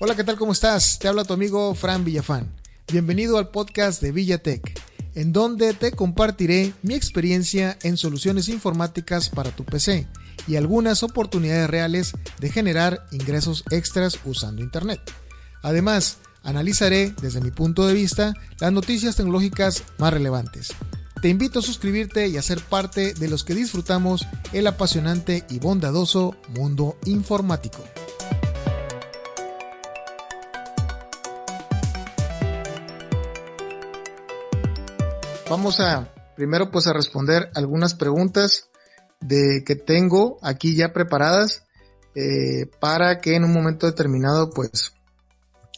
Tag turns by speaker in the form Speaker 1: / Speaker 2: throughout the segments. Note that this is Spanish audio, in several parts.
Speaker 1: Hola, ¿qué tal? ¿Cómo estás? Te habla tu amigo Fran Villafán. Bienvenido al podcast de Villatech, en donde te compartiré mi experiencia en soluciones informáticas para tu PC y algunas oportunidades reales de generar ingresos extras usando Internet. Además, analizaré desde mi punto de vista las noticias tecnológicas más relevantes. Te invito a suscribirte y a ser parte de los que disfrutamos el apasionante y bondadoso mundo informático. Vamos a primero pues a responder algunas preguntas de que tengo aquí ya preparadas eh, para que en un momento determinado pues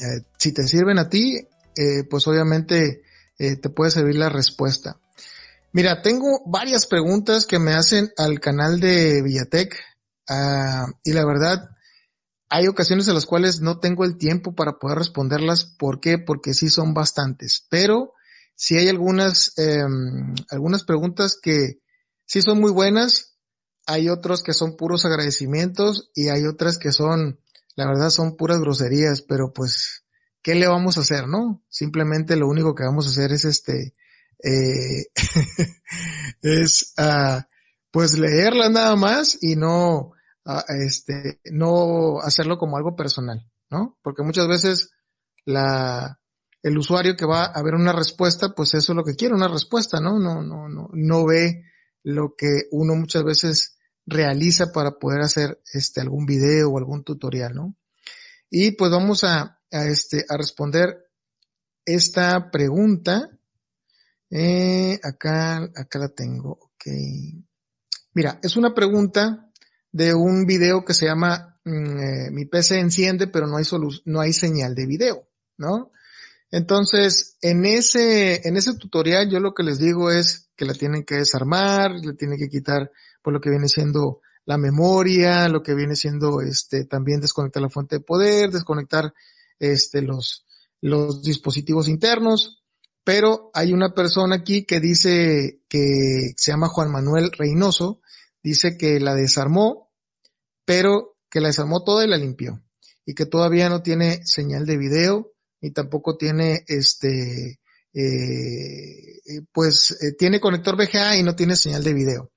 Speaker 1: eh, si te sirven a ti, eh, pues obviamente eh, te puede servir la respuesta. Mira, tengo varias preguntas que me hacen al canal de Villatec ah, y la verdad hay ocasiones en las cuales no tengo el tiempo para poder responderlas. ¿Por qué? Porque sí son bastantes, pero si hay algunas, em, algunas preguntas que sí son muy buenas, hay otros que son puros agradecimientos y hay otras que son la verdad son puras groserías, pero pues, ¿qué le vamos a hacer, no? Simplemente lo único que vamos a hacer es este, eh, es, uh, pues leerla nada más y no, uh, este, no hacerlo como algo personal, ¿no? Porque muchas veces la, el usuario que va a ver una respuesta, pues eso es lo que quiere, una respuesta, ¿no? No, no, no, no ve lo que uno muchas veces realiza para poder hacer este algún video o algún tutorial, ¿no? Y pues vamos a, a este a responder esta pregunta. Eh, acá, acá la tengo, ok. Mira, es una pregunta de un video que se llama mm, eh, Mi PC enciende, pero no hay no hay señal de video, ¿no? Entonces, en ese, en ese tutorial yo lo que les digo es que la tienen que desarmar, le tienen que quitar por lo que viene siendo la memoria, lo que viene siendo este también desconectar la fuente de poder, desconectar este los los dispositivos internos, pero hay una persona aquí que dice que se llama Juan Manuel Reynoso, dice que la desarmó, pero que la desarmó toda y la limpió y que todavía no tiene señal de video ni tampoco tiene este eh, pues eh, tiene conector VGA y no tiene señal de video.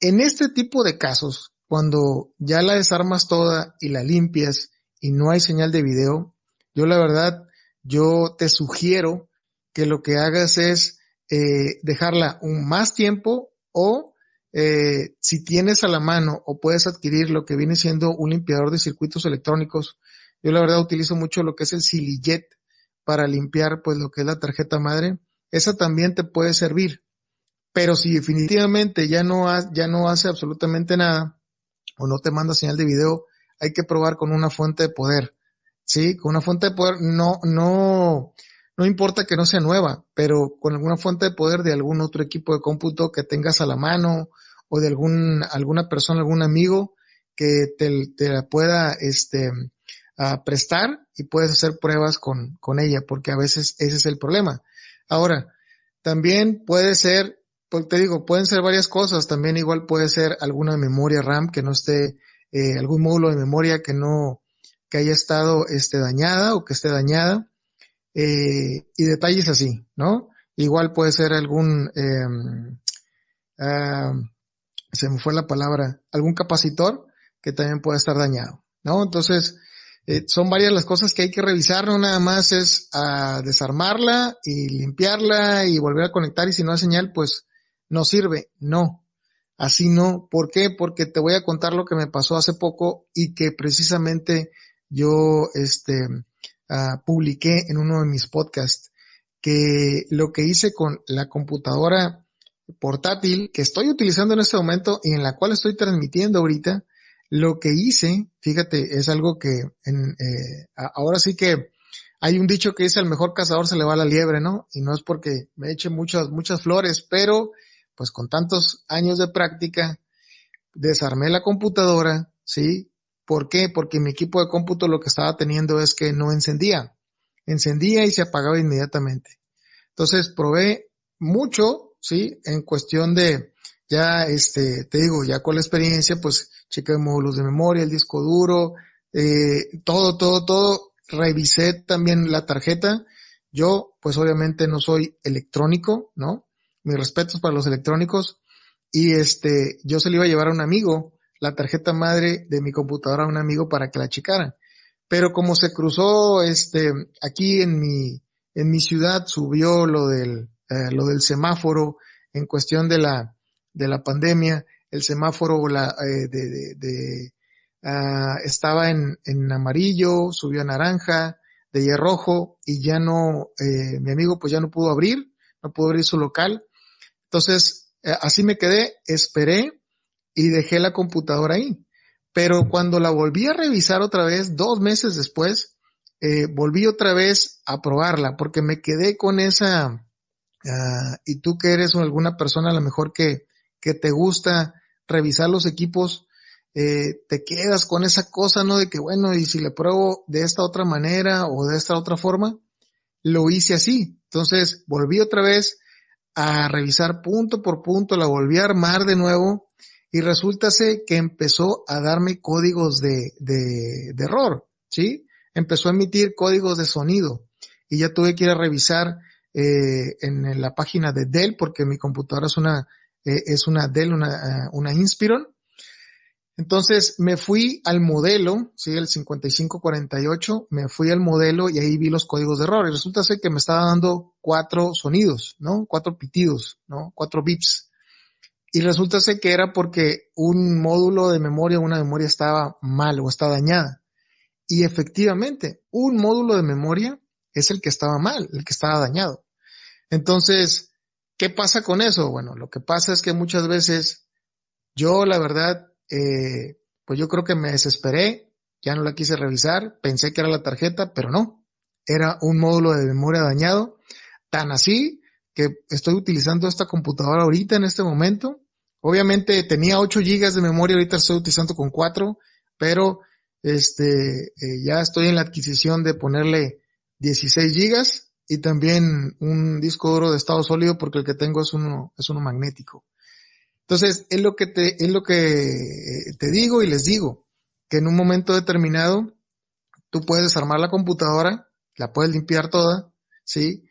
Speaker 1: En este tipo de casos, cuando ya la desarmas toda y la limpias y no hay señal de video, yo la verdad, yo te sugiero que lo que hagas es eh, dejarla un más tiempo o eh, si tienes a la mano o puedes adquirir lo que viene siendo un limpiador de circuitos electrónicos, yo la verdad utilizo mucho lo que es el Silijet para limpiar pues lo que es la tarjeta madre. Esa también te puede servir. Pero si definitivamente ya no, ya no hace absolutamente nada o no te manda señal de video, hay que probar con una fuente de poder. Sí, con una fuente de poder no, no, no importa que no sea nueva, pero con alguna fuente de poder de algún otro equipo de cómputo que tengas a la mano o de algún, alguna persona, algún amigo que te, te la pueda, este, prestar y puedes hacer pruebas con, con ella, porque a veces ese es el problema. Ahora, también puede ser pues te digo, pueden ser varias cosas, también igual puede ser alguna memoria RAM que no esté, eh, algún módulo de memoria que no, que haya estado este, dañada o que esté dañada, eh, y detalles así, ¿no? Igual puede ser algún, eh, se me fue la palabra, algún capacitor que también puede estar dañado, ¿no? Entonces, eh, son varias las cosas que hay que revisar, no nada más es a desarmarla y limpiarla y volver a conectar y si no hay señal, pues no sirve. No, así no. ¿Por qué? Porque te voy a contar lo que me pasó hace poco y que precisamente yo, este, uh, publiqué en uno de mis podcasts que lo que hice con la computadora portátil que estoy utilizando en este momento y en la cual estoy transmitiendo ahorita, Lo que hice, fíjate, es algo que en, eh, ahora sí que hay un dicho que dice al mejor cazador se le va la liebre, ¿no? Y no es porque me eche muchas, muchas flores, pero pues con tantos años de práctica, desarmé la computadora, ¿sí? ¿Por qué? Porque mi equipo de cómputo lo que estaba teniendo es que no encendía. Encendía y se apagaba inmediatamente. Entonces probé mucho, ¿sí? En cuestión de, ya este, te digo, ya con la experiencia, pues chequé módulos de memoria, el disco duro, eh, todo, todo, todo. Revisé también la tarjeta. Yo, pues obviamente no soy electrónico, ¿no? Mis respetos para los electrónicos. Y este, yo se le iba a llevar a un amigo la tarjeta madre de mi computadora a un amigo para que la checaran. Pero como se cruzó, este, aquí en mi, en mi ciudad subió lo del, eh, lo del semáforo en cuestión de la, de la pandemia, el semáforo la, eh, de, de, de uh, estaba en, en amarillo, subió a naranja, de hierro rojo y ya no, eh, mi amigo pues ya no pudo abrir, no pudo abrir su local. Entonces, eh, así me quedé, esperé y dejé la computadora ahí. Pero cuando la volví a revisar otra vez, dos meses después, eh, volví otra vez a probarla porque me quedé con esa, uh, y tú que eres alguna persona a lo mejor que, que te gusta revisar los equipos, eh, te quedas con esa cosa, ¿no? De que bueno, y si le pruebo de esta otra manera o de esta otra forma, lo hice así. Entonces volví otra vez a revisar punto por punto, la volví a armar de nuevo y resulta que empezó a darme códigos de, de, de error, ¿sí? Empezó a emitir códigos de sonido y ya tuve que ir a revisar eh, en la página de Dell porque mi computadora es una eh, es una Dell, una, uh, una Inspiron. Entonces me fui al modelo, sí, el 5548, me fui al modelo y ahí vi los códigos de error. Y resulta ser que me estaba dando cuatro sonidos, ¿no? Cuatro pitidos, ¿no? Cuatro bips. Y resulta ser que era porque un módulo de memoria, una memoria estaba mal o está dañada. Y efectivamente, un módulo de memoria es el que estaba mal, el que estaba dañado. Entonces, ¿Qué pasa con eso? Bueno, lo que pasa es que muchas veces yo, la verdad, eh, pues yo creo que me desesperé, ya no la quise revisar, pensé que era la tarjeta, pero no, era un módulo de memoria dañado, tan así que estoy utilizando esta computadora ahorita en este momento. Obviamente tenía 8 gigas de memoria, ahorita estoy utilizando con 4, pero este, eh, ya estoy en la adquisición de ponerle 16 gigas y también un disco duro de estado sólido porque el que tengo es uno, es uno magnético. Entonces, es lo que te, es lo que te digo y les digo, que en un momento determinado tú puedes desarmar la computadora, la puedes limpiar toda, ¿sí?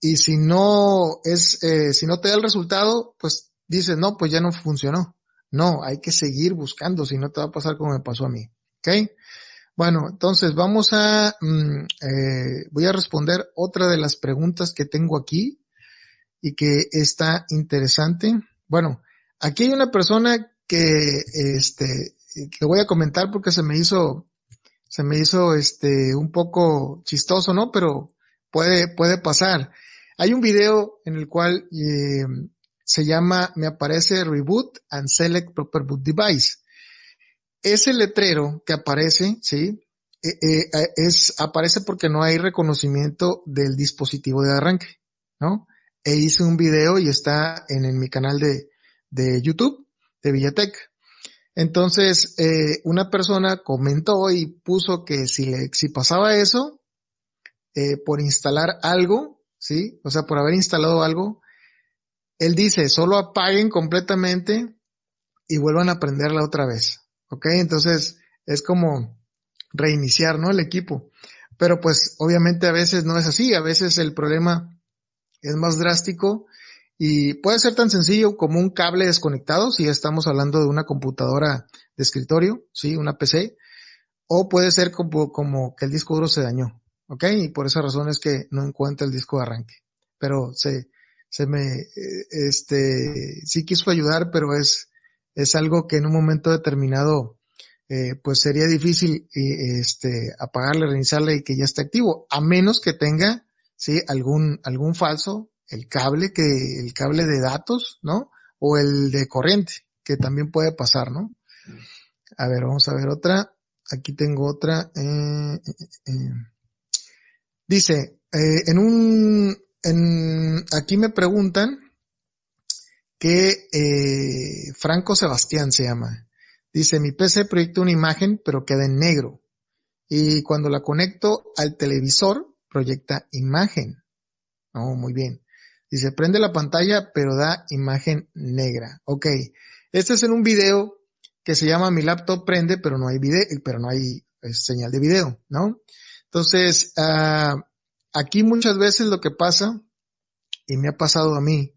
Speaker 1: Y si no es, eh, si no te da el resultado, pues dices, no, pues ya no funcionó. No, hay que seguir buscando, si no te va a pasar como me pasó a mí. ¿Ok? Bueno, entonces vamos a, mm, eh, voy a responder otra de las preguntas que tengo aquí y que está interesante. Bueno, aquí hay una persona que, este, que voy a comentar porque se me hizo, se me hizo, este, un poco chistoso, ¿no? Pero puede, puede pasar. Hay un video en el cual eh, se llama, me aparece Reboot and Select Proper Boot Device ese letrero que aparece, sí, eh, eh, eh, es, aparece porque no hay reconocimiento del dispositivo de arranque, ¿no? E hice un video y está en, mi canal de, de YouTube, de Villatec. Entonces, eh, una persona comentó y puso que si le, si pasaba eso, eh, por instalar algo, ¿sí? O sea, por haber instalado algo, él dice, solo apaguen completamente y vuelvan a prenderla otra vez. ¿Ok? Entonces es como reiniciar, ¿no? El equipo. Pero pues obviamente a veces no es así, a veces el problema es más drástico y puede ser tan sencillo como un cable desconectado, si estamos hablando de una computadora de escritorio, sí, una PC, o puede ser como, como que el disco duro se dañó, ¿ok? Y por esa razón es que no encuentra el disco de arranque. Pero se, se me, eh, este, sí quiso ayudar, pero es, es algo que en un momento determinado eh, pues sería difícil eh, este apagarle, reiniciarle y que ya esté activo, a menos que tenga sí algún algún falso, el cable que el cable de datos, ¿no? O el de corriente, que también puede pasar, ¿no? A ver, vamos a ver otra. Aquí tengo otra. Eh, eh, eh. Dice, en un, en, aquí me preguntan que Franco Sebastián se llama. Dice, mi PC proyecta una imagen, pero queda en negro. Y cuando la conecto al televisor, proyecta imagen. Oh, muy bien. Dice, prende la pantalla, pero da imagen negra. Ok. Este es en un video que se llama Mi laptop prende, pero no hay video, pero no hay eh, señal de video, ¿no? Entonces, uh, aquí muchas veces lo que pasa, y me ha pasado a mí,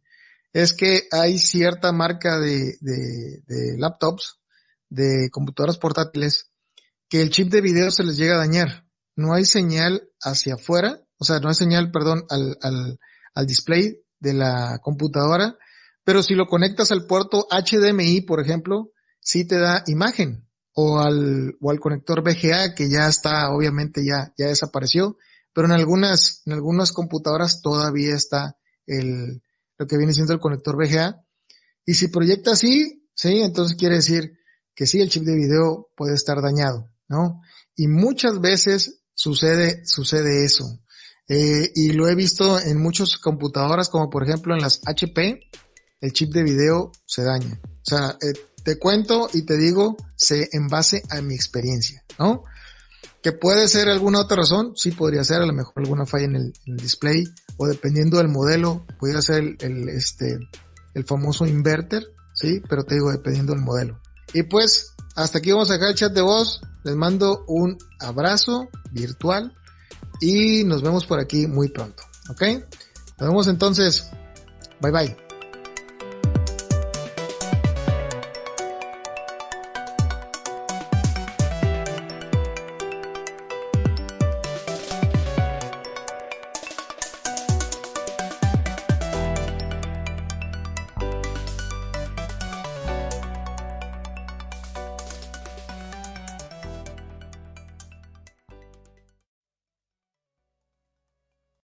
Speaker 1: es que hay cierta marca de, de, laptops, de computadoras portátiles, que el chip de video se les llega a dañar. No hay señal hacia afuera, o sea, no hay señal, perdón, al, al, al display de la computadora, pero si lo conectas al puerto HDMI, por ejemplo, sí te da imagen o al, o al conector VGA que ya está, obviamente ya, ya desapareció, pero en algunas, en algunas computadoras todavía está el, lo que viene siendo el conector VGA. Y si proyecta así, sí, entonces quiere decir que sí, el chip de video puede estar dañado, ¿no? Y muchas veces sucede, sucede eso. Eh, y lo he visto en muchas computadoras, como por ejemplo en las HP, el chip de video se daña. O sea, eh, te cuento y te digo, sé en base a mi experiencia, ¿no? Que puede ser alguna otra razón, sí podría ser a lo mejor alguna falla en el, display o dependiendo del modelo, pudiera ser el, este, el famoso inverter, sí, pero te digo dependiendo del modelo. Y pues, hasta aquí vamos a dejar el chat de voz. Les mando un abrazo virtual y nos vemos por aquí muy pronto, ¿ok? Nos vemos entonces. Bye bye.